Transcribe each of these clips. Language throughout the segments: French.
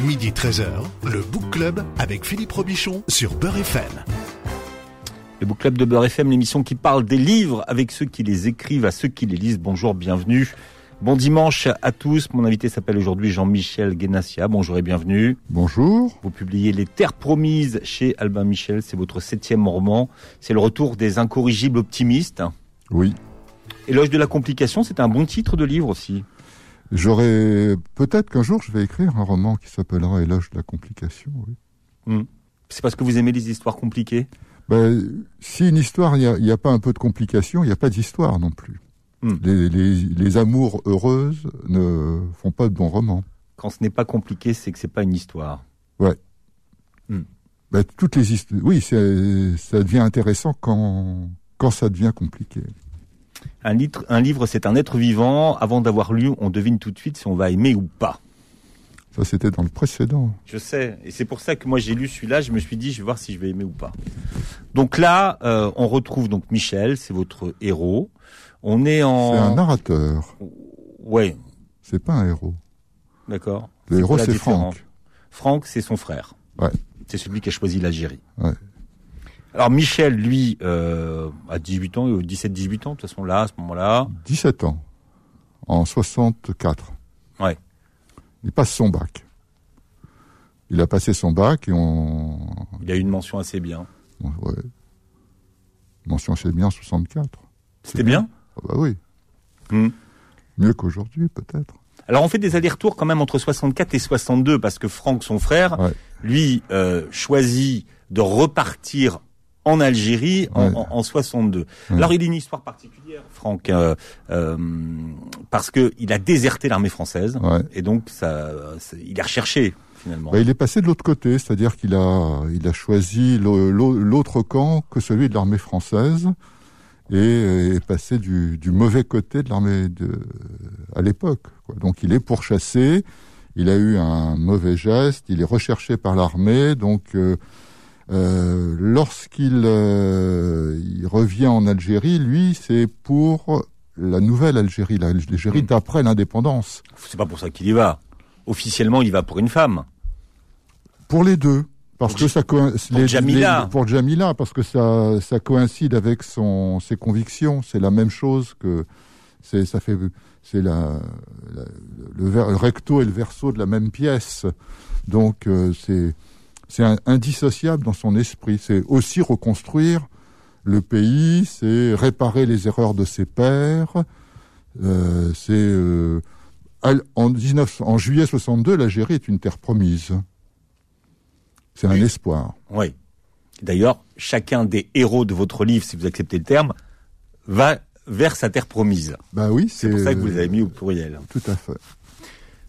Midi 13h, le Book Club avec Philippe Robichon sur Beurre FM. Le Book Club de Beurre FM, l'émission qui parle des livres avec ceux qui les écrivent, à ceux qui les lisent. Bonjour, bienvenue. Bon dimanche à tous. Mon invité s'appelle aujourd'hui Jean-Michel Guénassia. Bonjour et bienvenue. Bonjour. Vous publiez Les Terres Promises chez Albin Michel. C'est votre septième roman. C'est le retour des incorrigibles optimistes. Oui. Éloge de la complication, c'est un bon titre de livre aussi. J'aurais peut-être qu'un jour je vais écrire un roman qui s'appellera Éloge de la complication. Oui. Hmm. C'est parce que vous aimez les histoires compliquées? Ben, Si une histoire, il n'y a, a, pas un peu de complication, il n'y a pas d'histoire non plus. Hmm. Les, les, les, amours heureuses ne font pas de bons romans. Quand ce n'est pas compliqué, c'est que c'est pas une histoire. Ouais. Hmm. Ben, toutes les histoires. Oui, ça devient intéressant quand quand ça devient compliqué. Un, litre, un livre, c'est un être vivant. Avant d'avoir lu, on devine tout de suite si on va aimer ou pas. Ça, c'était dans le précédent. Je sais. Et c'est pour ça que moi, j'ai lu celui-là. Je me suis dit, je vais voir si je vais aimer ou pas. Donc là, euh, on retrouve donc Michel, c'est votre héros. On est en. C'est un narrateur. Ouais. C'est pas un héros. D'accord. Le héros, c'est Franck. Franck, c'est son frère. Ouais. C'est celui qui a choisi l'Algérie. Ouais. Alors Michel, lui, euh, a 18 ans, 17-18 ans, de toute façon là, à ce moment-là. 17 ans, en 64. Ouais. Il passe son bac. Il a passé son bac et on... Il a eu une mention assez bien. Ouais. Mention assez bien en 64. C'était bien, ah Bah oui. Hmm. Mieux qu'aujourd'hui, peut-être. Alors on fait des allers-retours quand même entre 64 et 62 parce que Franck, son frère, ouais. lui, euh, choisit de repartir en Algérie en, Ouais. en, en 62. Ouais. Alors il a une histoire particulière, Franck, euh, euh, parce que il a déserté l'armée française Ouais. et donc ça, il est recherché finalement. Bah, il est passé de l'autre côté, c'est-à-dire qu'il a, il a choisi l'autre camp que celui de l'armée française et euh, est passé du, du mauvais côté de l'armée de, à l'époque. Donc il est pourchassé, il a eu un mauvais geste, il est recherché par l'armée, donc euh, euh, lorsqu'il euh, il revient en Algérie, lui, c'est pour la nouvelle Algérie, l'Algérie Mm. d'après l'indépendance. C'est pas pour ça qu'il y va. Officiellement, il va pour une femme. Pour les deux. Parce Pour que ça coïncide. Jamila. pour Jamila, parce que ça, ça coïncide avec son, ses convictions. C'est la même chose que, c'est, ça fait, c'est la, la- le, ver- le recto et le verso de la même pièce. Donc, euh, c'est, c'est indissociable dans son esprit. C'est aussi reconstruire le pays, c'est réparer les erreurs de ses pères, euh, c'est, euh, en, 19, en juillet 62, l'Algérie est une terre promise. C'est un espoir. Oui. D'ailleurs, chacun des héros de votre livre, si vous acceptez le terme, va vers sa terre promise. Bah oui, C'est pour ça que vous les avez mis au pluriel. Tout à fait.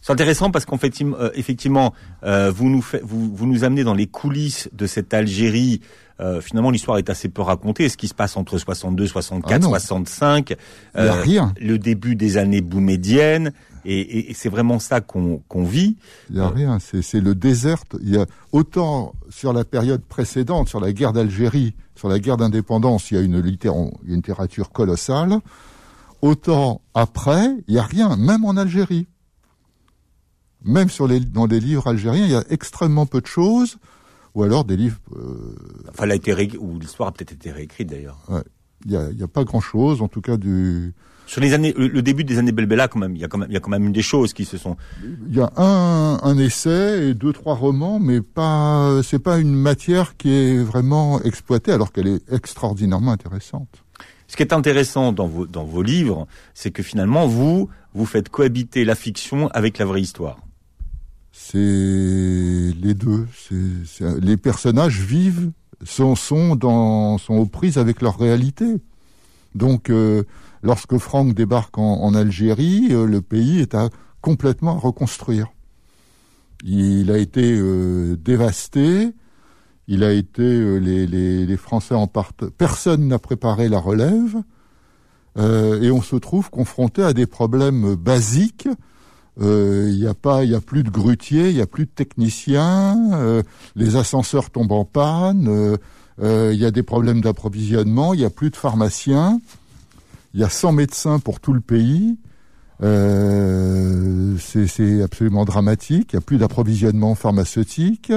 C'est intéressant parce qu'en fait, euh, effectivement, euh, vous nous fait, vous, vous nous amenez dans les coulisses de cette Algérie. Euh, finalement, l'histoire est assez peu racontée. Ce qui se passe entre 62, 64, Ah non. 65, Il n'y a euh, rien. le début des années boumédiennes, et, et- et c'est vraiment ça qu'on qu'on vit. Il n'y a rien. C'est, le désert. Il y a autant sur la période précédente, sur la guerre d'Algérie, sur la guerre d'indépendance, il y a une, littér- il y a une littérature colossale. Autant après, il n'y a rien, même en Algérie. Même sur les, dans les livres algériens, il y a extrêmement peu de choses, ou alors des livres, euh, Enfin, elle a été ré- ou l'histoire a peut-être été réécrite d'ailleurs. il n'y a, il y a pas grand-chose, en tout cas du, Sur les années, le, le début des années Belbella, quand même, il y a quand même, il y a quand même des choses qui se sont. Il y a un, un essai et deux trois romans, mais pas c'est pas une matière qui est vraiment exploitée alors qu'elle est extraordinairement intéressante. Ce qui est intéressant dans vos dans vos livres, c'est que finalement vous vous faites cohabiter la fiction avec la vraie histoire. C'est les deux. Les personnages vivent, sont sont dans sont aux prises avec leur réalité. Donc euh, lorsque Franck débarque en, Algérie, euh, le pays est à, complètement à reconstruire. Il a été euh, dévasté. Il a été les, les, les Français en partent. Personne n'a préparé la relève. Et on se trouve confronté à des problèmes basiques. Euh, Il n'y a pas, a plus de grutiers, il y a plus de techniciens. euh, les ascenseurs tombent en panne. euh, Il y a des problèmes d'approvisionnement. Il y a plus de pharmaciens. Il y a 100 médecins pour tout le pays. C'est absolument dramatique. Il n'y a plus d'approvisionnement pharmaceutique.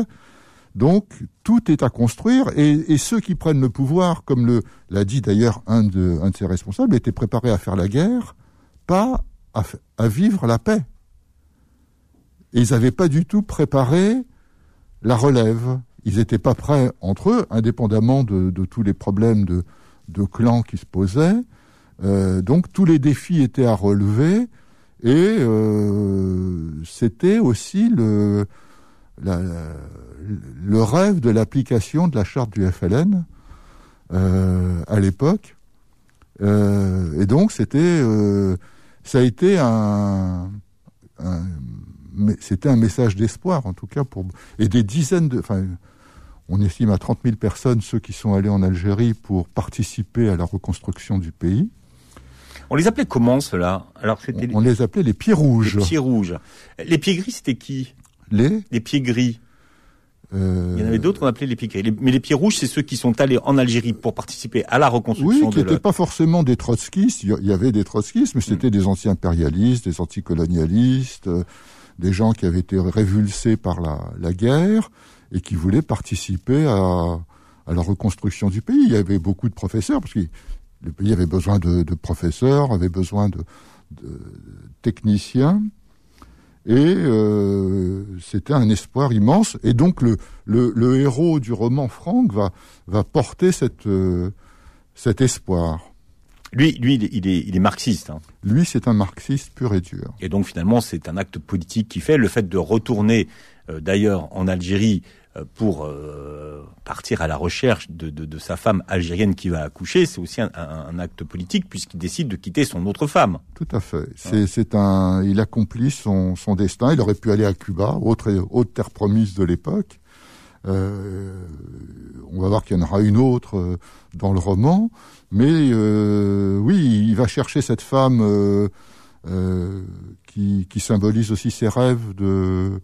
Donc tout est à construire et, ceux qui prennent le pouvoir, comme le l'a dit d'ailleurs un de, un de ses responsables, étaient préparés à faire la guerre, pas à, vivre la paix. Et ils n'avaient pas du tout préparé la relève. Ils n'étaient pas prêts entre eux, indépendamment de, tous les problèmes de, de clans qui se posaient. Euh, donc tous les défis étaient à relever et euh, c'était aussi le, le rêve de l'application de la charte du FLN euh, à l'époque. et donc c'était ça a été un, c'était un message d'espoir en tout cas pour et des dizaines de enfin on estime à 30 000 personnes ceux qui sont allés en Algérie pour participer à la reconstruction du pays. On les appelait comment cela Alors c'était on, les appelait les pieds rouges. Les pieds rouges. Les pieds gris, c'était qui? Les? Les pieds gris. Euh... Il y en avait d'autres qu'on appelait les pieds gris. Mais les pieds rouges, c'est ceux qui sont allés en Algérie pour participer à la reconstruction. Oui, qui n'étaient pas forcément des trotskistes. Il y avait des trotskistes, mais c'était hmm. des anti-impérialistes, des anticolonialistes, euh, des gens qui avaient été révulsés par la, la guerre et qui voulaient participer à, à la reconstruction du pays. Il y avait beaucoup de professeurs, parce que le pays avait besoin de, professeurs, avait besoin de, techniciens, et euh, c'était un espoir immense. Et donc le, le, héros du roman Franck va, va porter cette, euh, cet espoir. Lui, lui, il est, il est marxiste. Hein. Lui, c'est un marxiste pur et dur. Et donc finalement, c'est un acte politique qui fait le fait de retourner, euh, d'ailleurs, en Algérie euh, pour euh, partir à la recherche de, de, de, sa femme algérienne qui va accoucher, c'est aussi un, un, acte politique puisqu'il décide de quitter son autre femme. Tout à fait. C'est, c'est un, il accomplit son, son destin. Il aurait pu aller à Cuba, autre, autre terre promise de l'époque. On va voir qu'il y en aura une autre dans le roman, mais euh, oui, il va chercher cette femme euh, qui, qui, symbolise aussi ses rêves de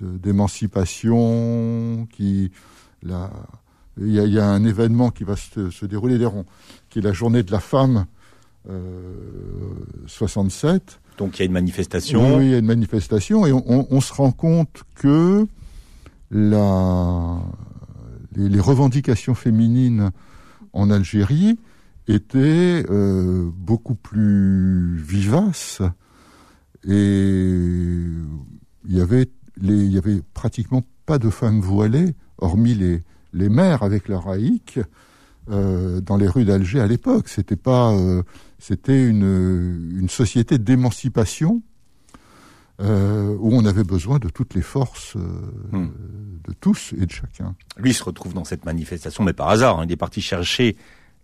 d'émancipation, qui la, il y, a, il y, a, un événement qui va se, se, dérouler des ronds, qui est la journée de la femme euh, 67. Donc il y a une manifestation. Oui, il y a une manifestation et on, on, se rend compte que la, les, les revendications féminines en Algérie étaient euh, beaucoup plus vivaces et il y avait il y avait pratiquement pas de femmes voilées, hormis les, les mères avec leur haïk, euh, dans les rues d'Alger à l'époque. C'était pas, euh, c'était une, une société d'émancipation euh, où on avait besoin de toutes les forces euh, hmm. de tous et de chacun. Lui se retrouve dans cette manifestation, mais par hasard. Hein. il est parti chercher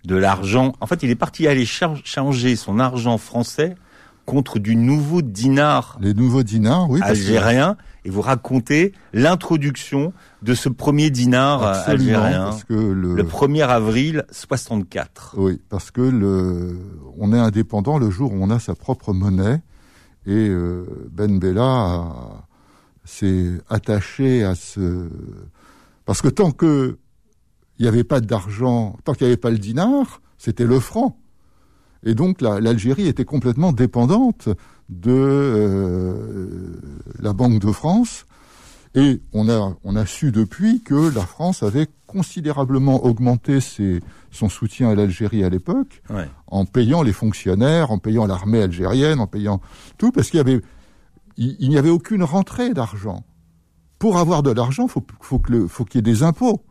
de l'argent. En fait, il est parti aller changer son argent français contre du nouveau dinar. Les nouveaux dinars, oui. Algérien. Et vous racontez l'introduction de ce premier dinar algérien. Parce que le... le 1er avril 64. Oui, parce que le, on est indépendant le jour où on a sa propre monnaie. Et euh, Ben Bella s'est attaché à ce... Parce que tant que il n'y avait pas d'argent, tant qu'il n'y avait pas le dinar, c'était le franc. Et donc l'Algérie était complètement dépendante de euh, la Banque de France. Et on a, on a su depuis que la France avait considérablement augmenté ses, son soutien à l'Algérie à l'époque, en payant les fonctionnaires, en payant l'armée algérienne, en payant tout, parce qu'il y avait, il, n'y avait aucune rentrée d'argent. Pour avoir de l'argent, faut, faut que faut qu'il y ait des impôts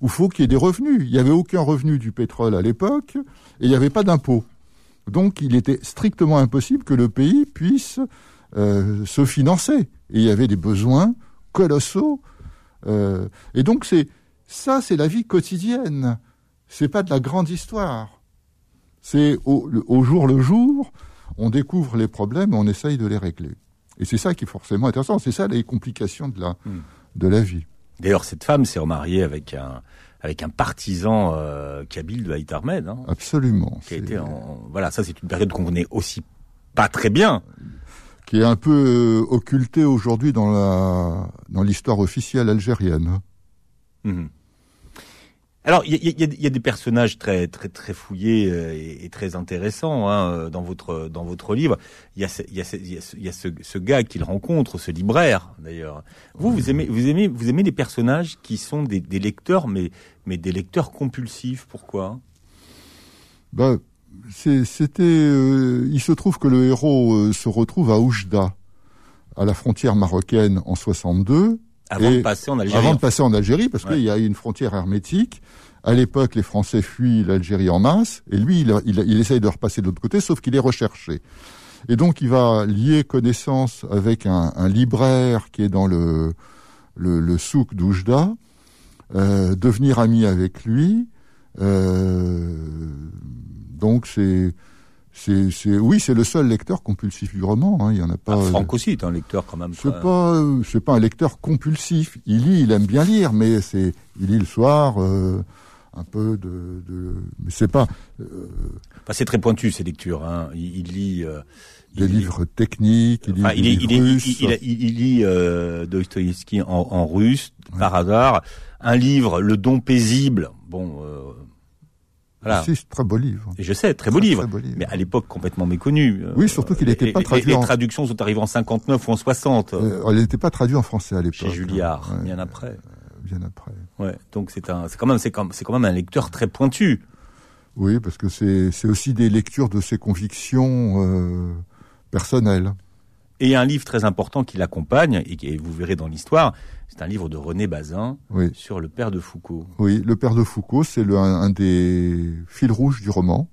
ou faut qu'il y ait des revenus. Il n'y avait aucun revenu du pétrole à l'époque et il n'y avait pas d'impôts. Donc il était strictement impossible que le pays puisse euh, se financer. Et il y avait des besoins colossaux. Euh, et donc c'est ça, c'est la vie quotidienne. C'est pas de la grande histoire. C'est au, au, jour le jour, on découvre les problèmes et on essaye de les régler. Et c'est ça qui est forcément intéressant. C'est ça les complications de la, hmm. de la vie. D'ailleurs, cette femme s'est remariée avec un, avec un partisan euh, kabyle de Haït Ahmed. Hein, Absolument. Qui a été en... Voilà, ça c'est une période qu'on connaît aussi pas très bien. Qui est un peu euh, occultée aujourd'hui dans la dans l'histoire officielle algérienne. Mhm. Alors, il y a, y a, des personnages très très très fouillés euh, et, très intéressants hein, euh, dans votre dans votre livre. Il y a, y a, y a ce, ce, gars qu'il rencontre, ce libraire d'ailleurs. Vous vous aimez vous aimez vous aimez les personnages qui sont des, des lecteurs, mais mais des lecteurs compulsifs. Pourquoi? Ben c'était. Euh, il se trouve que le héros se retrouve à Oujda, à la frontière marocaine en 62 avant de passer en Algérie. Avant de passer en Algérie, parce qu'il y a une frontière hermétique. À l'époque, les Français fuient l'Algérie en masse, et lui, il, il, il essaye de repasser de l'autre côté, sauf qu'il est recherché. Et donc, il va lier connaissance avec un, un libraire qui est dans le, le, le souk d'Oujda, euh, devenir ami avec lui. Euh, donc, c'est c'est, c'est, oui, c'est le seul lecteur compulsif du roman. Hein. Il y en a pas. Ah, Franck aussi est un lecteur quand même. C'est pas, c'est pas un lecteur compulsif. Il lit, il aime bien lire, mais c'est, il lit le soir. Euh, un peu de, de mais c'est pas. Euh, enfin, c'est très pointu ces lectures. Hein. Il, il lit. Euh, des livres techniques, il lit enfin, il, il, il, il, lit euh, Dostoïevski en, en russe par hasard. Un livre, Le Don paisible. Bon, euh, voilà. C'est très beau livre. Et je sais, très beau, livre, Mais à l'époque, complètement méconnu. Oui, surtout qu'il n'était pas traduit. Les, les, traductions sont arrivées en 59 ou en 60. Euh, elle n'était pas traduite en français à l'époque. Chez Julliard, ouais, bien après. Euh, bien après. Ouais. Donc c'est un, c'est quand même, c'est quand, même un lecteur très pointu. Oui, parce que c'est, c'est aussi des lectures de ses convictions euh, personnelles. Et un livre très important qui l'accompagne, et vous verrez dans l'histoire, c'est un livre de René Bazin oui. sur le père de Foucault. Oui, le père de Foucault, c'est un, un, des fils rouges du roman.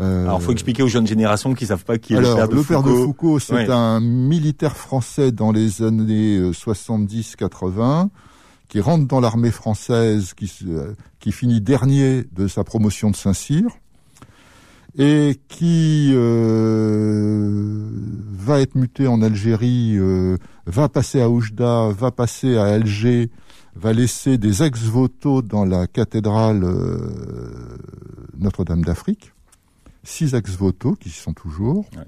Euh... Alors, faut expliquer aux jeunes générations qui savent pas qui est Alors, le père de le Foucault. père de Foucault, c'est un militaire français dans les années 70-80 qui rentre dans l'armée française, qui, qui finit dernier de sa promotion de Saint-Cyr et qui euh, va être muté en Algérie, euh, va passer à Oujda, va passer à Alger, va laisser des ex-voto dans la cathédrale euh, Notre-Dame d'Afrique, six ex-voto qui sont toujours. Ouais.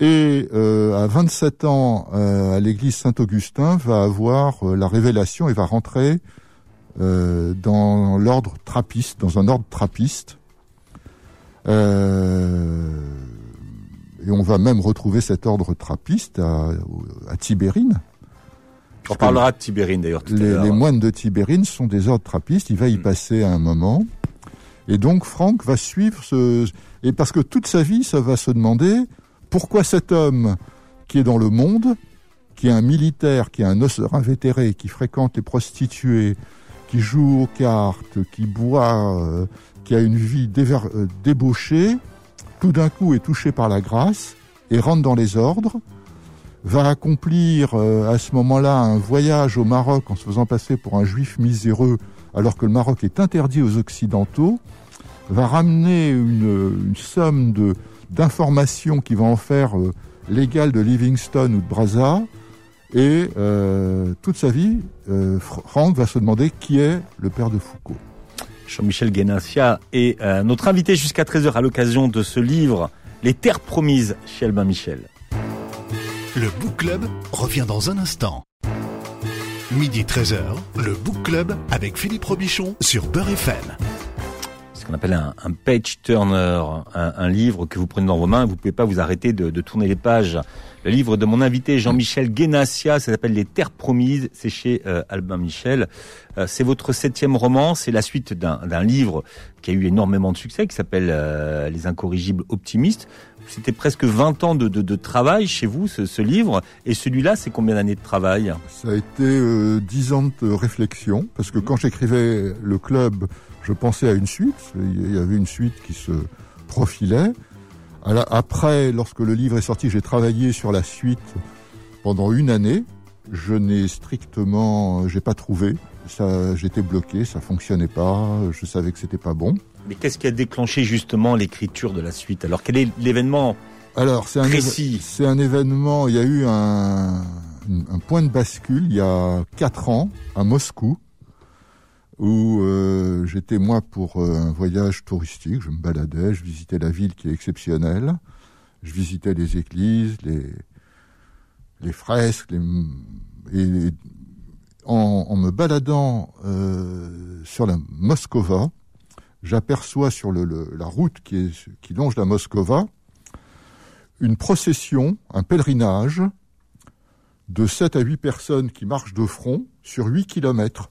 Et euh, à 27 ans, euh, à l'église Saint-Augustin, va avoir euh, la révélation et va rentrer dans l'ordre trappiste, dans un ordre trappiste, euh, et on va même retrouver cet ordre trappiste à, à Tibérine. On parlera de Tibérine d'ailleurs tout les, à l'heure. Les moines de Tibérine sont des ordres trappistes, il va y mmh. passer à un moment. Et donc Franck va suivre ce... Et parce que toute sa vie, ça va se demander pourquoi cet homme qui est dans le monde, qui est un militaire, qui est un osseur invétéré, qui fréquente les prostituées, qui joue aux cartes, qui boit... Euh, qui a une vie déver, euh, débauchée, tout d'un coup est touché par la grâce et rentre dans les ordres, va accomplir euh, à ce moment-là un voyage au Maroc en se faisant passer pour un juif miséreux alors que le Maroc est interdit aux Occidentaux, va ramener une, somme de d'informations qui va en faire euh, l'égal de Livingstone ou de Brazza, et toute sa vie, Franck va se demander qui est le père de Foucault. Jean-Michel Guénassia est euh, notre invité jusqu'à 13h à l'occasion de ce livre Les Terres Promises chez Albin Michel. Le Book Club revient dans un instant. Midi 13h, le Book Club avec Philippe Robichon sur Beurre FM. Qu'on appelle un, un, page turner, un, un, livre que vous prenez dans vos mains, vous pouvez pas vous arrêter de, de tourner les pages. Le livre de mon invité Jean-Michel Guénassia, ça s'appelle Les Terres Promises, c'est chez euh, Albin Michel. Euh, c'est votre septième roman, c'est la suite d'un livre qui a eu énormément de succès, qui s'appelle euh, Les Incorrigibles Optimistes. C'était presque 20 ans de, de, de travail chez vous, ce, ce livre. Et celui-là, c'est combien d'années de travail? Ça a été euh, 10 ans de réflexion, parce que quand j'écrivais le club, je pensais à une suite. Il y avait une suite qui se profilait. Après, lorsque le livre est sorti, j'ai travaillé sur la suite pendant une année. Je n'ai strictement, j'ai pas trouvé. Ça, j'étais bloqué, ça fonctionnait pas. Je savais que c'était pas bon. Mais qu'est-ce qui a déclenché justement l'écriture de la suite? Alors quel est l'événement Alors c'est un précis? C'est un événement. Il y a eu un, un point de bascule il y a quatre ans à Moscou où euh, j'étais moi pour euh, un voyage touristique, je me baladais, je visitais la ville qui est exceptionnelle, je visitais les églises, les, les fresques, et, en, me baladant euh, sur la Moscova, j'aperçois sur la route qui, qui longe la Moscova une procession, un pèlerinage de 7 à 8 personnes qui marchent de front sur 8 kilomètres.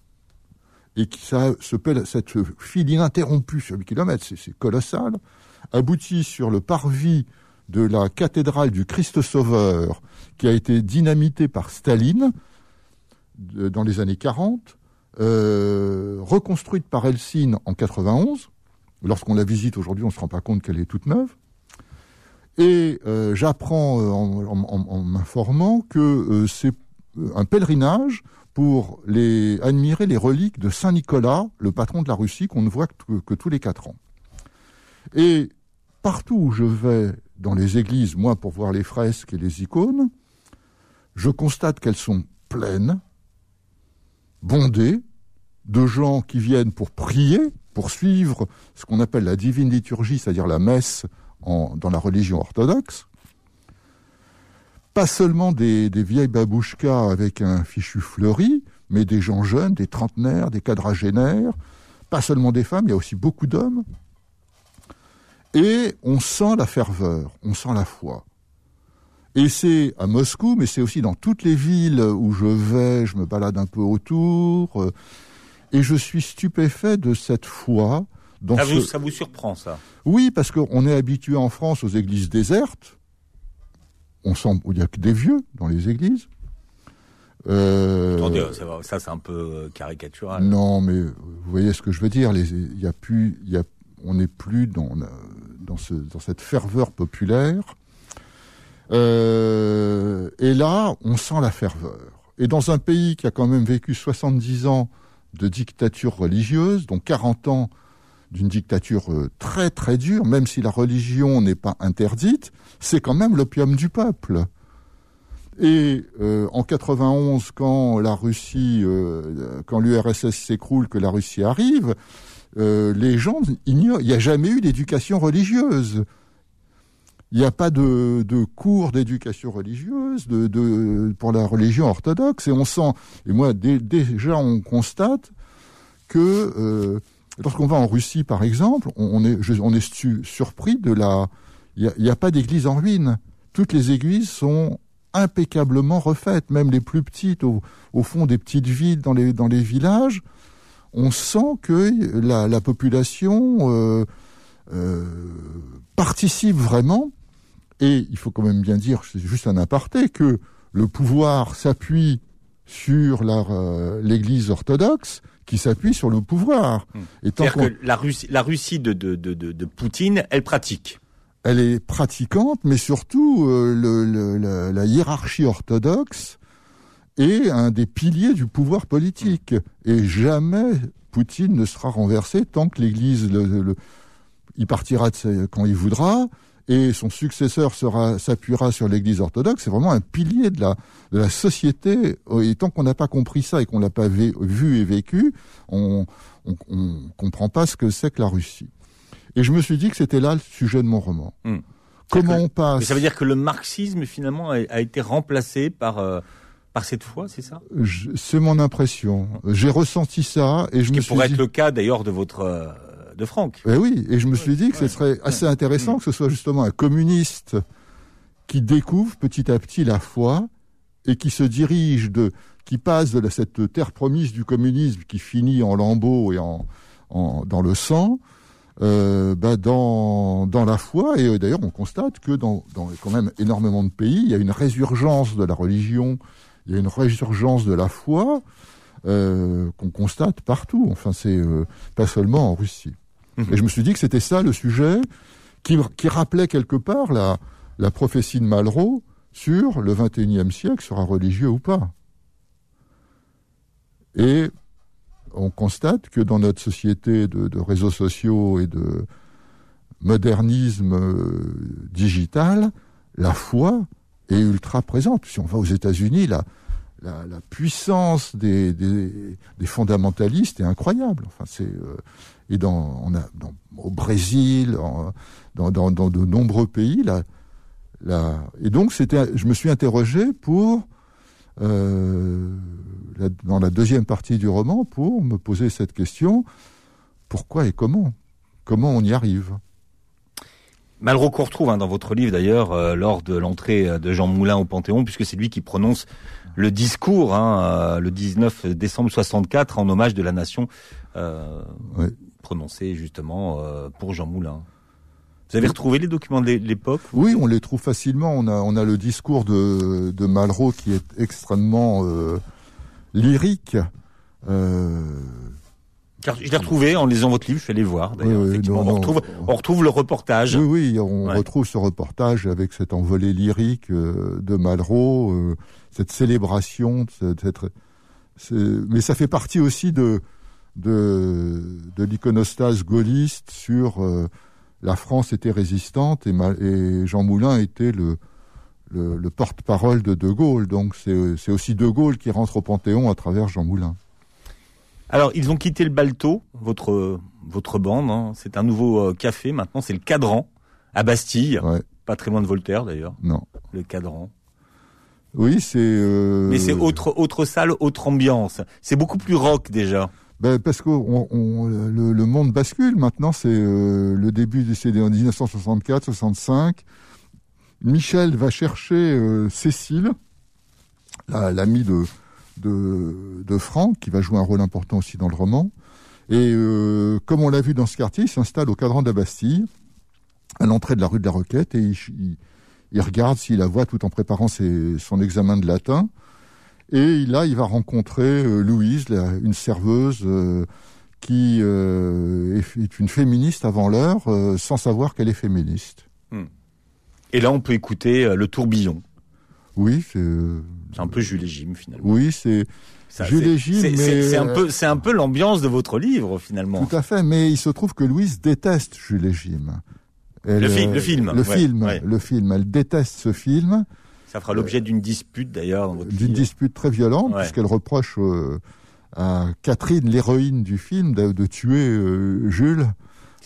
Et qui, ça, cette file ininterrompue sur 8 kilomètres, c'est colossal, aboutit sur le parvis de la cathédrale du Christ Sauveur, qui a été dynamitée par Staline dans les années 40, euh, reconstruite par Helsinki en 91. Lorsqu'on la visite aujourd'hui, on ne se rend pas compte qu'elle est toute neuve. Et euh, j'apprends euh, en, m'informant que c'est un pèlerinage pour les, admirer les reliques de Saint Nicolas, le patron de la Russie, qu'on ne voit que, tous les quatre ans. Et partout où je vais dans les églises, moi pour voir les fresques et les icônes, je constate qu'elles sont pleines, bondées, de gens qui viennent pour prier, pour suivre ce qu'on appelle la divine liturgie, c'est-à-dire la messe dans la religion orthodoxe, pas seulement des, vieilles babouchkas avec un fichu fleuri, mais des gens jeunes, des trentenaires, des quadragénaires, pas seulement des femmes, il y a aussi beaucoup d'hommes. Et on sent la ferveur, on sent la foi. Et c'est à Moscou, mais c'est aussi dans toutes les villes où je vais, je me balade un peu autour, euh, et je suis stupéfait de cette foi, ça, vous, surprend, ça? Oui, parce qu'on est habitué en France aux églises désertes. On sent il n'y a que des vieux dans les églises. Euh... ça c'est un peu euh, caricatural. Non, mais vous voyez ce que je veux dire. Il y a plus, il y a, on n'est plus dans, dans, ce, dans cette ferveur populaire. Euh, et là, on sent la ferveur. Et dans un pays qui a quand même vécu 70 ans de dictature religieuse, dont 40 ans d'une dictature euh, très très dure, même si la religion n'est pas interdite, c'est quand même l'opium du peuple. Et euh, en 91, quand la Russie, euh, quand l'URSS s'écroule, que la Russie arrive, les gens ignorent. Il n'y a jamais eu d'éducation religieuse. Il n'y a pas de, cours d'éducation religieuse de, pour la religion orthodoxe. Et on sent, et moi déjà on constate que lorsqu'on va en Russie, par exemple, on, est, on est surpris de la... Il n'y a, pas d'église en ruine. Toutes les églises sont impeccablement refaites, même les plus petites, au, fond des petites villes, dans les, villages. On sent que la, population euh, euh, participe vraiment, et il faut quand même bien dire, c'est juste un aparté, que le pouvoir s'appuie sur euh, l'Église orthodoxe, qui s'appuie sur le pouvoir. Hmm. C'est-à-dire que la Russie, la Russie de, de, de, de, Poutine, elle pratique. Elle est pratiquante, mais surtout euh, le, le, la, hiérarchie orthodoxe est un des piliers du pouvoir politique. Et jamais Poutine ne sera renversé tant que l'Église, le, il partira de, quand il voudra, et son successeur sera s'appuiera sur l'Église orthodoxe. C'est vraiment un pilier de la de la société. Et tant qu'on n'a pas compris ça et qu'on l'a pas vu et vécu, on, on, on comprend pas ce que c'est que la Russie. Et je me suis dit que c'était là le sujet de mon roman. Hmm. Comment on passe Ça veut dire que le marxisme finalement a, été remplacé par euh, par cette foi, c'est ça? C'est mon impression. J'ai ressenti ça et je ce me qui pourrait être le cas d'ailleurs de votre euh, de Franck. Eh oui, et je me suis dit que ce serait assez intéressant que ce soit justement un communiste qui découvre petit à petit la foi et qui se dirige de, qui passe de cette terre promise du communisme qui finit en lambeaux et en, dans le sang, euh, bah dans, dans la foi. Et euh, d'ailleurs, on constate que dans, dans quand même énormément de pays, il y a une résurgence de la religion, il y a une résurgence de la foi euh, qu'on constate partout. Enfin, c'est euh, pas seulement en Russie. Et je me suis dit que c'était ça le sujet qui, rappelait quelque part la, la prophétie de Malraux sur le XXIe siècle sera religieux ou pas. Et on constate que dans notre société de, réseaux sociaux et de modernisme euh, digital, la foi est ultra présente. Si on va aux États-Unis, la, la, puissance des, fondamentalistes est incroyable. Enfin, c'est euh, et au Brésil, dans, de nombreux pays, et donc je me suis interrogé pour euh, dans la deuxième partie du roman pour me poser cette question pourquoi et comment? Comment on y arrive? Malraux qu'on retrouve hein, dans votre livre d'ailleurs euh, lors de l'entrée de Jean Moulin au Panthéon, puisque c'est lui qui prononce le discours hein, euh, le 19 décembre 64 en hommage de la nation, euh, prononcé justement pour Jean Moulin. Vous avez retrouvé les documents de l'époque Oui, on les trouve facilement. On a, on a le discours de, de Malraux qui est extrêmement lyrique. Euh, car je l'ai retrouvé en lisant votre livre, je suis allé voir. on, retrouve, on retrouve le reportage. Oui, oui, on retrouve ce reportage avec cette envolée lyrique euh, de Malraux, euh, cette célébration, cette, mais ça fait partie aussi de de, de l'iconostase gaulliste sur euh, la France était résistante et, et Jean Moulin était le le, le porte-parole de De Gaulle. Donc c'est aussi De Gaulle qui rentre au Panthéon à travers Jean Moulin. Alors, ils ont quitté le Balto, votre votre bande. Hein. C'est un nouveau euh, café maintenant. C'est le Cadran à Bastille, pas très loin de Voltaire d'ailleurs. Non. Le Cadran. Oui, c'est. Euh... Mais c'est autre autre salle, autre ambiance. C'est beaucoup plus rock déjà. Ben parce que on, le, le, monde bascule maintenant. C'est euh, le début du CD en 1964-65. Michel va chercher euh, Cécile, l'amie de de, de Franck, qui va jouer un rôle important aussi dans le roman. Et euh, comme on l'a vu dans ce quartier, il s'installe au cadran de la Bastille, à l'entrée de la rue de la Roquette, et il, regarde s'il la voit tout en préparant son examen de latin. Et là, il va rencontrer euh, Louise, une serveuse euh, qui est, une féministe avant l'heure, sans savoir qu'elle est féministe. Hmm. Et là, on peut écouter le tourbillon. Oui, c'est c'est un peu Jules et Jim finalement. Oui, c'est Jules et Jim, mais c'est un peu c'est un peu l'ambiance de votre livre finalement. Tout à fait, mais il se trouve que Louise déteste Jules et Jim. le, film, le film, le film, le film. Elle déteste ce film. Ça fera l'objet d'une dispute d'ailleurs. D'une dispute très violente, puisqu'elle reproche euh, à Catherine, l'héroïne du film, de, tuer euh, Jules.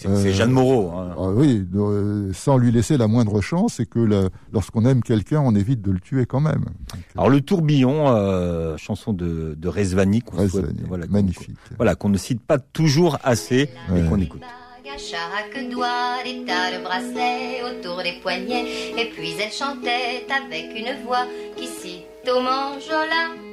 C'est euh, Jeanne Moreau. Hein. Ah oui, euh, sans lui laisser la moindre chance, et que lorsqu'on aime quelqu'un, on évite de le tuer quand même. Alors le tourbillon, euh, chanson de, de Rezvani, qu'on voilà, magnifique. voilà, qu'on ne cite pas toujours assez, mais qu'on écoute. À chaque doigt, des tas de bracelets autour des poignets, et puis elle chantait avec une voix qui cite au manjola.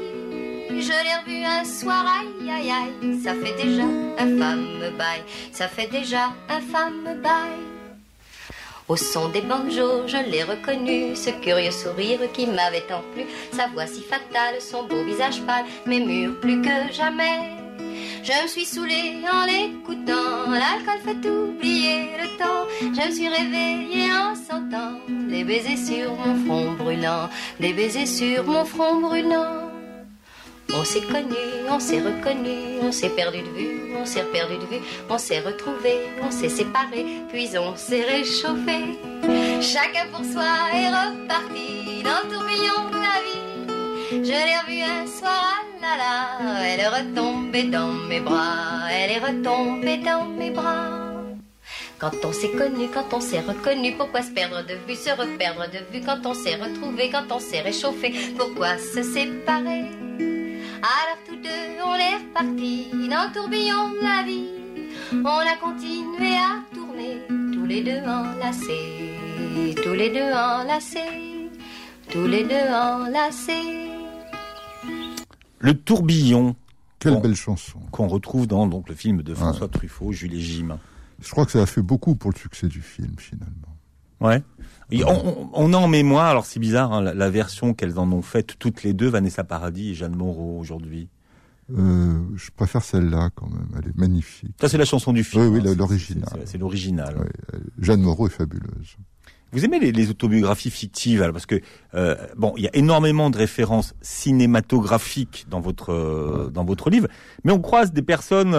je l'ai revu un soir, aïe aïe aïe, ça fait déjà un femme bail, ça fait déjà un femme bail. Au son des banjos, je l'ai reconnu, ce curieux sourire qui m'avait tant plu, sa voix si fatale, son beau visage pâle, mes murs plus que jamais. Je me suis saoulée en l'écoutant, l'alcool fait oublier le temps. Je me suis réveillée en sentant des baisers sur mon front brûlant, des baisers sur mon front brûlant. On s'est connu, on s'est reconnu, on s'est perdu de vue, on s'est perdu de vue, on s'est retrouvé, on s'est séparé, puis on s'est réchauffé. Chacun pour soi est reparti dans le tourbillon de la vie. Je l'ai revue un soir, ah là là, elle est retombée dans mes bras, elle est retombée dans mes bras. Quand on s'est connu, quand on s'est reconnu, pourquoi se perdre de vue, se reperdre de vue, quand on s'est retrouvé, quand on s'est réchauffé, pourquoi se séparer alors tous deux, on est repartis dans le tourbillon de la vie. On a continué à tourner, tous les deux enlacés, tous les deux enlacés, tous les deux enlacés. Le tourbillon. Quelle belle chanson. Qu'on retrouve dans donc, le film de François Truffaut, Jules et Jim. Je crois que ça a fait beaucoup pour le succès du film, finalement. Ouais. On, a en mémoire, alors c'est bizarre, hein, la, version qu'elles en ont faite toutes les deux, Vanessa Paradis et Jeanne Moreau aujourd'hui. Euh, je préfère celle-là quand même, elle est magnifique. Ça c'est la chanson du film. Oui, oui, hein, l'original. C'est l'original. Jeanne Moreau est fabuleuse. Vous aimez les, autobiographies fictives parce que euh, bon, il y a énormément de références cinématographiques dans votre euh, dans votre livre, mais on croise des personnes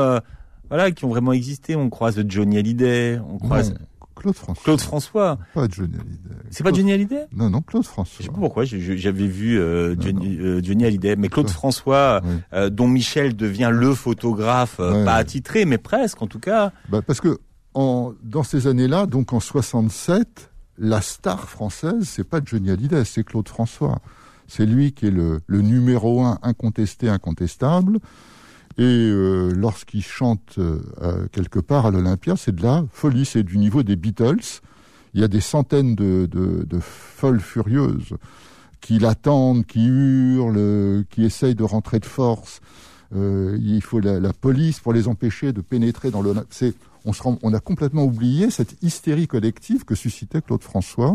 voilà, qui ont vraiment existé. On croise Johnny Hallyday, on croise Claude François. Claude François. Pas Johnny Hallyday. C'est pas Johnny Hallyday? Non, non, Claude François. Je sais pas pourquoi, j'avais vu euh, Johnny, euh, Johnny Hallyday, mais Claude François, Oui. euh, dont Michel devient le photographe, Ouais. pas attitré, mais presque en tout cas. Bah, parce que en, dans ces années-là, donc en 67, la star française, c'est pas Johnny Hallyday, c'est Claude François. C'est lui qui est le, le numéro un incontesté, incontestable. Et euh, lorsqu'il chante euh, euh, quelque part à l'Olympia, c'est de la folie, c'est du niveau des Beatles. Il y a des centaines de, de, de folles furieuses qui l'attendent, qui hurlent, qui essayent de rentrer de force. Euh, il faut la, la police pour les empêcher de pénétrer dans le. C'est, on, se rend- on a complètement oublié cette hystérie collective que suscitait Claude François.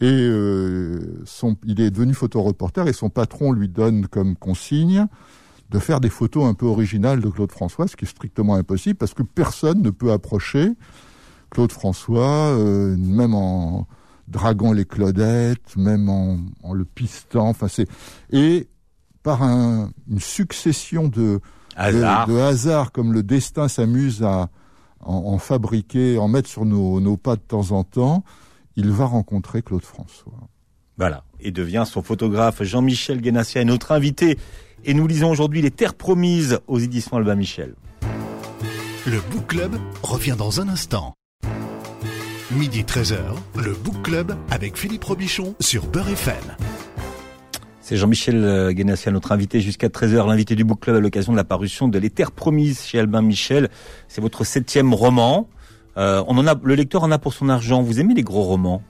Et euh, son, il est devenu photoreporter et son patron lui donne comme consigne de faire des photos un peu originales de Claude François, ce qui est strictement impossible parce que personne ne peut approcher Claude François, euh, même en draguant les Claudettes, même en, en le pistant. Enfin, c'est et par un, une succession de, Hasard. de, de hasard, comme le destin s'amuse à en, en fabriquer, en mettre sur nos, nos pas de temps en temps, il va rencontrer Claude François. Voilà. Et devient son photographe Jean-Michel Guénassia notre invité. Et nous lisons aujourd'hui Les Terres Promises aux éditions Albin Michel. Le Book Club revient dans un instant. Midi 13h, le Book Club avec Philippe Robichon sur Beurre FM. C'est Jean-Michel euh, Guénassia, notre invité jusqu'à 13h, l'invité du Book Club à l'occasion de la parution de Les Terres Promises chez Albin Michel. C'est votre septième roman. Euh, on en a, le lecteur en a pour son argent. Vous aimez les gros romans?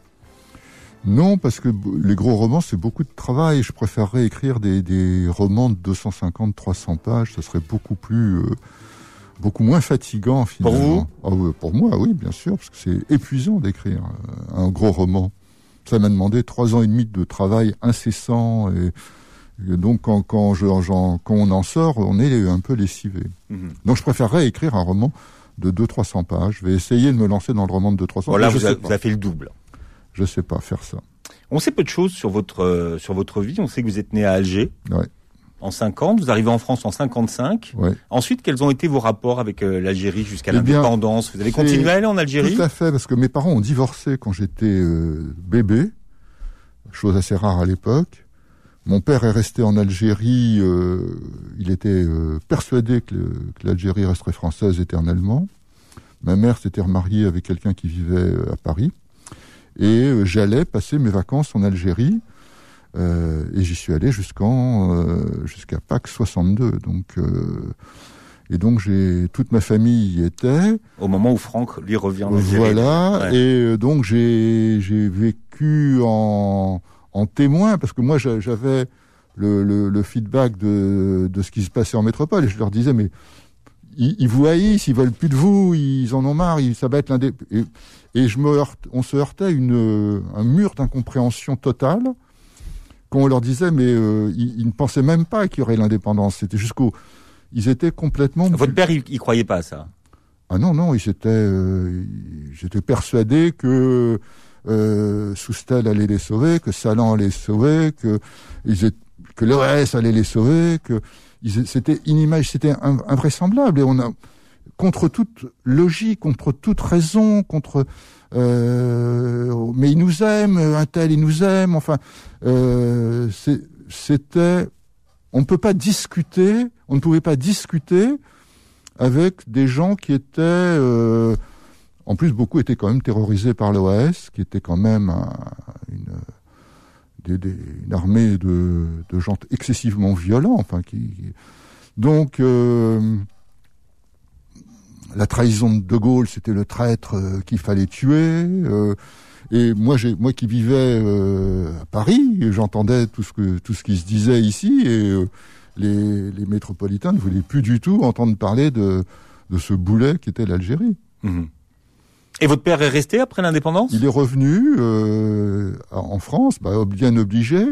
Non, parce que les gros romans, c'est beaucoup de travail. Je préférerais écrire des, des romans de 250-300 pages. Ce serait beaucoup plus, euh, beaucoup moins fatigant finalement. vous? Ah oui, Pour moi, oui, bien sûr, parce que c'est épuisant d'écrire euh, un gros roman. Ça m'a demandé trois ans et demi de travail incessant. Et, et donc, quand, quand, je, j'en- quand on en sort, on est un peu lessivé. Mhm. Donc, je préférerais écrire un roman de 200-300 pages. Je vais essayer de me lancer dans le roman de 200-300 Voilà, pages. vous, je a- sais vous avez fait le double. Je sais pas faire ça. On sait peu de choses sur votre euh, sur votre vie. On sait que vous êtes né à Alger Ouais. en 50. Vous arrivez en France en 55. Ouais. Ensuite, quels ont été vos rapports avec euh, l'Algérie jusqu'à Eh l'indépendance? Vous avez continué à aller en Algérie? Tout à fait, parce que mes parents ont divorcé quand j'étais euh, bébé, chose assez rare à l'époque. Mon père est resté en Algérie, il était persuadé que, l'Algérie resterait française éternellement. Ma mère s'était remariée avec quelqu'un qui vivait à Paris. Et euh, j'allais passer mes vacances en Algérie. euh, et j'y suis allé jusqu'en euh, jusqu'à Pâques 62. Donc euh, et donc j'ai toute ma famille y était. Au moment où Franck lui revient en. Voilà, Ouais. et euh, donc j'ai j'ai vécu en, en témoin parce que moi j'a- j'avais le, le, le feedback de, de ce qui se passait en métropole et je leur disais mais ils, ils vous haïssent, ils veulent plus de vous, ils en ont marre, ils, ça va être l'un des et, et je me heurte, on se heurtait à une euh, un mur d'incompréhension totale quand on leur disait mais euh, ils, ils ne pensaient même pas qu'il y aurait l'indépendance, c'était jusqu'au ils étaient complètement Votre père, il, il croyait pas à ça. ah non, non, ils étaient, euh, j'étais persuadé que euh, Soustel allait les sauver, que Salan allait les sauver, que ils étaient, que l'OS allait les sauver, que c'était inimage, c'était in- invraisemblable. Et on a contre toute logique, contre toute raison, contre euh, mais ils nous aiment, un tel il nous aime. Enfin, euh, c'était, on ne peut pas discuter, on ne pouvait pas discuter avec des gens qui étaient, euh, en plus beaucoup étaient quand même terrorisés par l'OAS, qui était quand même un- une, une armée de, gens excessivement violents. Donc euh, la trahison de De Gaulle, c'était le traître euh, qu'il fallait tuer. euh, et moi, moi qui vivais à Paris, j'entendais tout ce qui se disait ici, et les, métropolitains ne voulaient plus du tout entendre parler de ce boulet qui était l'Algérie. Mhm. Et votre père est resté après l'indépendance? Il est revenu euh, en France, bah, bien obligé,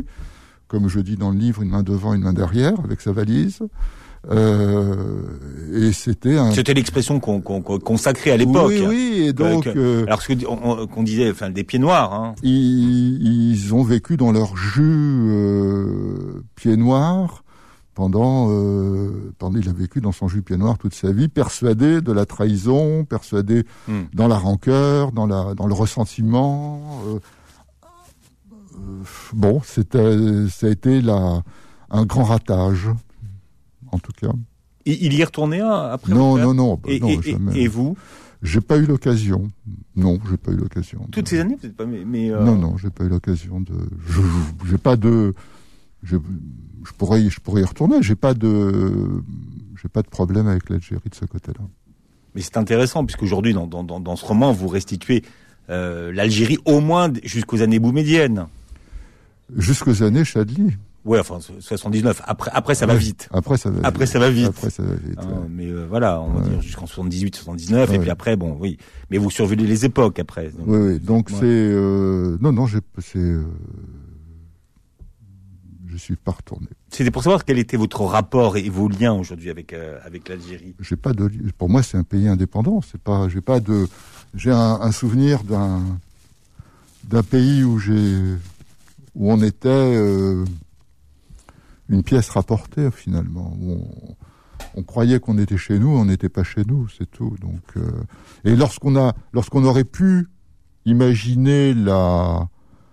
comme je dis dans le livre, une main devant, une main derrière, avec sa valise. Euh, et c'était un. C'était l'expression qu'on qu'on- qu'on consacrait à l'époque. Oui, oui, et donc Euh, euh, Alors ce qu'on disait, enfin des pieds noirs. Hein. ils, ils ont vécu dans leur jus euh, pieds noirs pendant, euh, pendant il a vécu dans son jupe noir toute sa vie, persuadé de la trahison, persuadé Hmm. dans la rancœur, dans la dans le ressentiment. euh, euh, bon, c'était ça a été la un grand ratage, en tout cas. Il, il y est retourné après non, non, non, bah, Et, non, et- jamais. et vous J'ai pas eu l'occasion. Non, j'ai pas eu l'occasion. de- Toutes ces années, peut-être pas, mais, mais, euh, Non, non, j'ai pas eu l'occasion de. Je- j'ai pas de. Je, je pourrais, y- je pourrais y retourner. J'ai pas de. J'ai pas de problème avec l'Algérie de ce côté-là. mais c'est intéressant puisqu'aujourd'hui, dans, dans, dans, dans ce roman, vous restituez euh, l'Algérie au moins jusqu'aux années boumédiennes. Jusqu'aux années Chadli. Ouais, enfin so- 79. Après, après ça va vite. Après, ça va. Après, vite. ça va vite. Après, ça va vite. Hein, ouais. mais euh, voilà, on va Ouais. dire jusqu'en 78, 79, et puis après, bon, oui. Mais vous survolez les époques après. Donc, Oui, oui. Donc c'est. euh, Non, non, j'ai. C'est. Je suis pas retourné. C'était pour savoir quel était votre rapport et vos liens aujourd'hui avec euh, avec l'Algérie. J'ai pas de. Pour moi, c'est un pays indépendant. C'est pas. J'ai pas de. J'ai un, un souvenir d'un d'un pays où j'ai où on était euh, une pièce rapportée finalement. Où on, on croyait qu'on était chez nous, on n'était pas chez nous, c'est tout. Donc euh, et lorsqu'on a lorsqu'on aurait pu imaginer la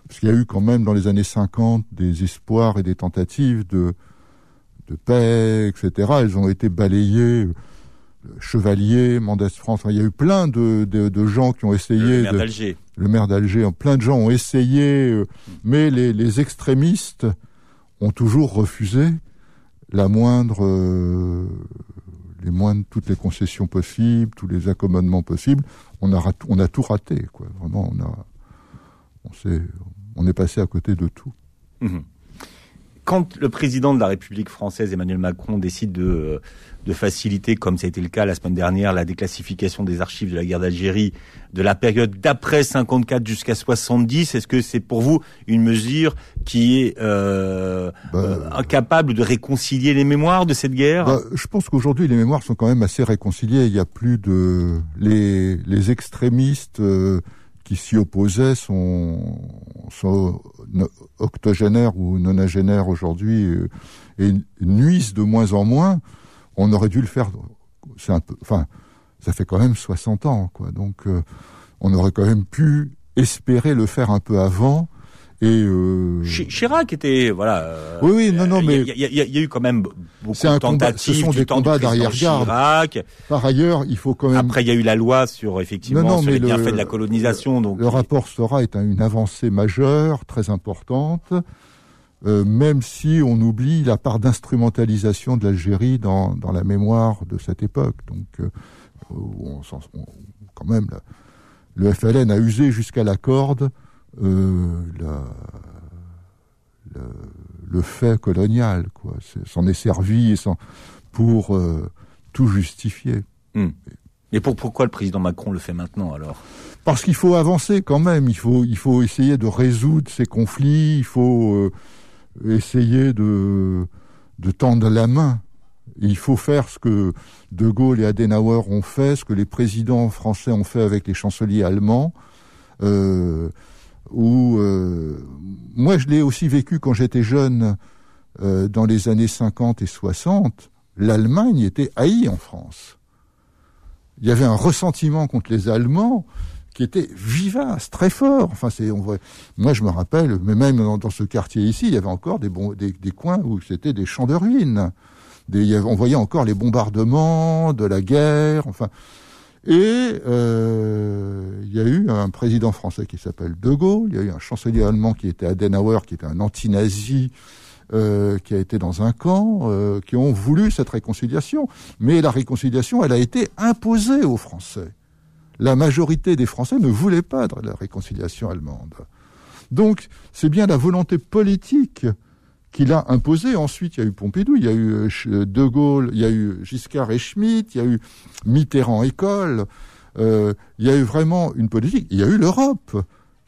parce qu'il y a eu quand même dans les années 50 des espoirs et des tentatives de de paix, etc. Elles ont été balayées. Chevalier, Mendès France, il y a eu plein de, de, de gens qui ont essayé Le maire d'Alger. le maire d'Alger, plein de gens ont essayé, euh, mais les, les extrémistes ont toujours refusé la moindre, euh, les moindres, toutes les concessions possibles, tous les accommodements possibles. On a, on a tout raté, quoi. Vraiment, on a, on s'est, on est passé à côté de tout. Mhm. Quand le président de la République française, Emmanuel Macron, décide de, de faciliter, comme ça a été le cas la semaine dernière, la déclassification des archives de la guerre d'Algérie, de la période d'après 54 jusqu'à 70, est-ce que c'est pour vous une mesure qui est euh, Bah, euh, incapable de réconcilier les mémoires de cette guerre? Bah, je pense qu'aujourd'hui, les mémoires sont quand même assez réconciliées. Il y a plus de les, les extrémistes euh, qui s'y opposaient sont, sont octogénaires ou nonagénaires aujourd'hui euh, et nuisent de moins en moins. On aurait dû le faire. C'est un peu. Enfin, ça fait quand même 60 ans, quoi. Donc, euh, on aurait quand même pu espérer le faire un peu avant. Et euh, Chi- Chirac était voilà. euh, Oui, oui, non, non, mais- il y, y y a eu quand même beaucoup C'est de un combat- tentatives ce sont des combats d'arrière-garde. Chirac. par ailleurs, il faut quand même. Après, il y a eu la loi sur effectivement Non, non, sur mais les le- bienfaits de la colonisation. Donc, Le rapport Sora est un- une avancée majeure, très importante, euh, même si on oublie la part d'instrumentalisation de l'Algérie dans, dans la mémoire de cette époque. Donc, euh, on, on- quand même, le FLN a usé jusqu'à la corde euh, la- le, le fait colonial, quoi. S'en est servi et s'en- pour euh, tout justifier. mais pour, pourquoi le président Macron le fait maintenant alors? Parce qu'il faut avancer quand même, il faut, il faut essayer de résoudre ces conflits, il faut euh, essayer de, de tendre la main. Il faut faire ce que De Gaulle et Adenauer ont fait, ce que les présidents français ont fait avec les chanceliers allemands. Euh, où euh, moi je l'ai aussi vécu quand j'étais jeune euh, dans les années 50 et 60. L'Allemagne était haïe en France. Il y avait un ressentiment contre les Allemands qui était vivace, très fort. Enfin, c'est, on voit, moi, je me rappelle, mais même dans, ce quartier ici, il y avait encore des, des, des coins où c'était des champs de ruines. Il y avait- on voyait encore les bombardements de la guerre. Enfin, et euh, il y a eu un président français qui s'appelle De Gaulle. Il y a eu un chancelier allemand qui était Adenauer, qui était un anti-nazi. euh, qui a été dans un camp, euh, qui ont voulu cette réconciliation. Mais la réconciliation, elle a été imposée aux Français la majorité des Français ne voulaient pas de la réconciliation allemande. Donc, c'est bien la volonté politique qui l'a imposée. Ensuite, il y a eu Pompidou, il y a eu euh, Ch- De Gaulle, il y a eu Giscard et Schmitt, il y a eu Mitterrand et Kohl. Euh, il y a eu vraiment une politique. Il y a eu l'Europe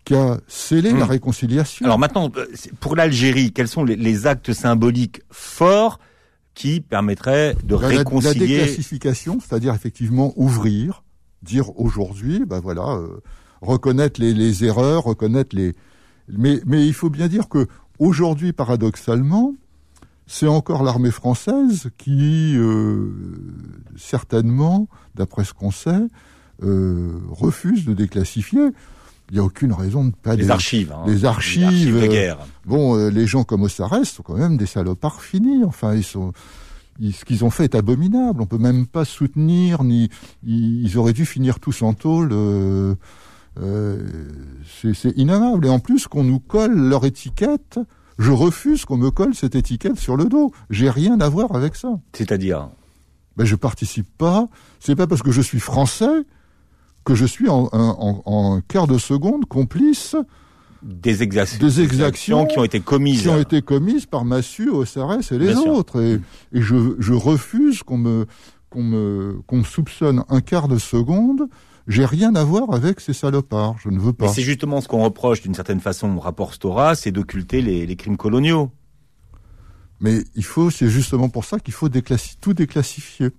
qui a scellé Hmm. la réconciliation. Alors maintenant, euh, pour l'Algérie, quels sont les, les actes symboliques forts qui permettraient de La- la, la réconcilier déclassification, c'est-à-dire effectivement ouvrir, dire aujourd'hui, ben voilà, euh, reconnaître les, les erreurs, reconnaître les. Mais, mais il faut bien dire que aujourd'hui, paradoxalement, c'est encore l'armée française qui, euh, certainement, d'après ce qu'on sait, euh, refuse de déclassifier. Il n'y a aucune raison de pas... Les archives. Hein. Les archives. de euh. Bon, euh, les gens comme Ossarès sont quand même des salopards finis. Enfin, ils sont... ils- ce qu'ils ont fait est abominable. On peut même pas soutenir, ni... Ils, ils auraient dû finir tous en tôle. Euh, c'est innommable. Et en plus, qu'on nous colle leur étiquette... Je refuse qu'on me colle cette étiquette sur le dos. J'ai rien à voir avec ça. C'est-à-dire? Ben, je participe pas. C'est pas parce que je suis français que je suis en, en, en quart de seconde complice des, exactions, Des exactions qui ont été commises. qui ont été commises par Massu, Ossarès et les Bien autres. Et, et je, je refuse qu'on me qu'on me qu'on me soupçonne un quart de seconde. J'ai rien à voir avec ces salopards. Je ne veux pas. c'est justement ce qu'on reproche d'une certaine façon au rapport Stora, c'est d'occulter les, les crimes coloniaux. Mais il faut, c'est justement pour ça qu'il faut déclassi- tout déclassifier.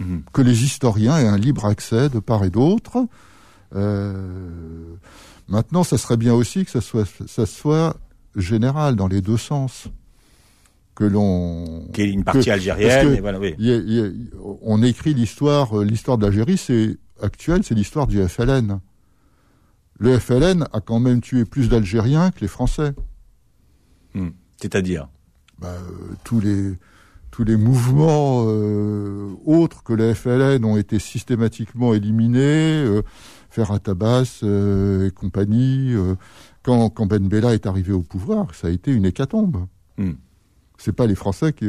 Mhm. Que les historiens aient un libre accès de part et d'autre. Euh, maintenant, ça serait bien aussi que ça soit, ça soit général dans les deux sens. Que l'on Qui est une partie Que- algérienne. que- et voilà, oui. Y a- y a- on écrit l'histoire, euh, l'histoire d'Algérie, c'est actuel, c'est l'histoire du FLN. Le FLN a quand même tué plus d'Algériens que les Français. Hmm. C'est-à-dire Bah, euh, tous les tous les mouvements euh, autres que le FLN ont été systématiquement éliminés, euh, Fer à Tabas euh, et compagnie. quand, quand Ben Bella est arrivé au pouvoir, ça a été une hécatombe. Hmm. C'est pas les Français qui,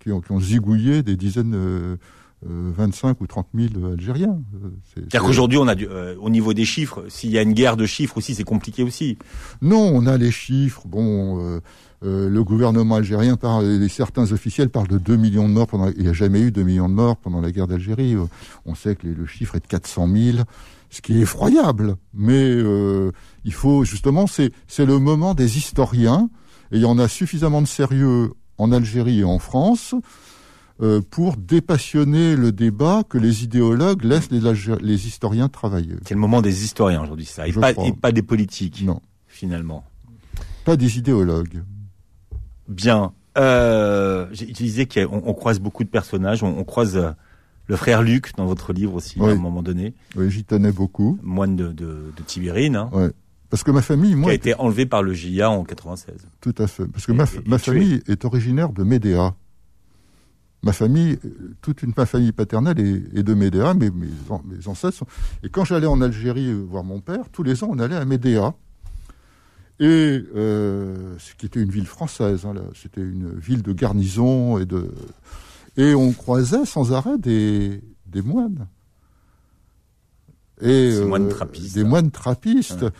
qui, ont, qui ont zigouillé des dizaines, 25 ou 30 000 Algériens. Euh, c'est- C'est-à-dire c'est- qu'aujourd'hui, on a du, euh, au niveau des chiffres, s'il y a une guerre de chiffres aussi, c'est compliqué aussi. Non, on a les chiffres. Bon, euh, euh, le gouvernement algérien parle, et certains officiels parlent de 2 millions de morts. Pendant, il n'y a jamais eu 2 millions de morts pendant la guerre d'Algérie. Euh, On sait que les- le chiffre est de 400 000, ce qui est effroyable. Mais euh, il faut justement, c'est c'est le moment des historiens. Et il y en a suffisamment de sérieux en Algérie et en France euh, pour dépassionner le débat que les idéologues laissent les, historiens travailler. C'est le moment des historiens aujourd'hui, ça, et pas, crois. et pas des politiques, Non, finalement. pas des idéologues. Bien. Euh, j'ai- tu disais qu'on on croise beaucoup de personnages. On, on croise euh, le frère Luc dans votre livre aussi, Oui. à un moment donné, Oui, j'y tenais beaucoup. moine de, de, de Tibérine, hein, Ouais. Parce que ma famille, qui moi, a été enlevé par le GIA en 96. tout à fait. Parce que Et- ma, et- famille est originaire de Médéa. Ma famille, euh, toute une ma famille paternelle est, est de Médéa, mais mes, an- mes ancêtres sont... Et quand j'allais en Algérie euh, voir mon père, tous les ans, on allait à Médéa. Et euh, ce qui était une ville française, hein, c'était une ville de garnison et de et on croisait sans arrêt des, des moines. Et Ces moines trappistes. des moines trappistes. Ouais.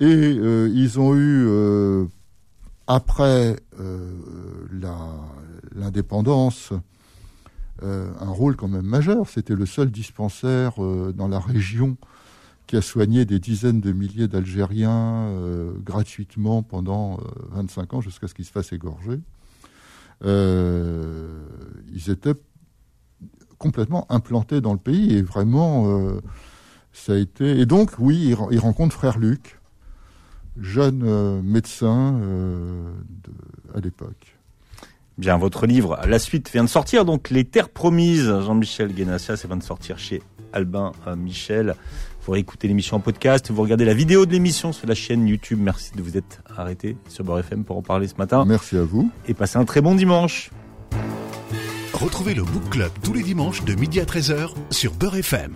Et euh, ils ont eu euh, après euh, la- l'indépendance euh, un rôle quand même majeur. C'était le seul dispensaire euh, dans la région qui a soigné des dizaines de milliers d'Algériens euh, gratuitement pendant euh, 25 ans jusqu'à ce qu'ils se fassent égorger. Ils étaient complètement implantés dans le pays et vraiment ça a été et donc oui il, ren- il rencontre frère Luc jeune médecin de- à l'époque Bien, votre livre, la suite vient de sortir, donc Les Terres Promises, Jean-Michel Guénassia, ça vient de sortir chez Albin euh, Michel. Vous écouter l'émission en podcast, vous regardez la vidéo de l'émission sur la chaîne YouTube. Merci de vous être arrêté sur Beurre FM pour en parler ce matin. merci à vous Et passez un très bon dimanche. Retrouvez le Book Club tous les dimanches de midi à 13h sur Beurre FM.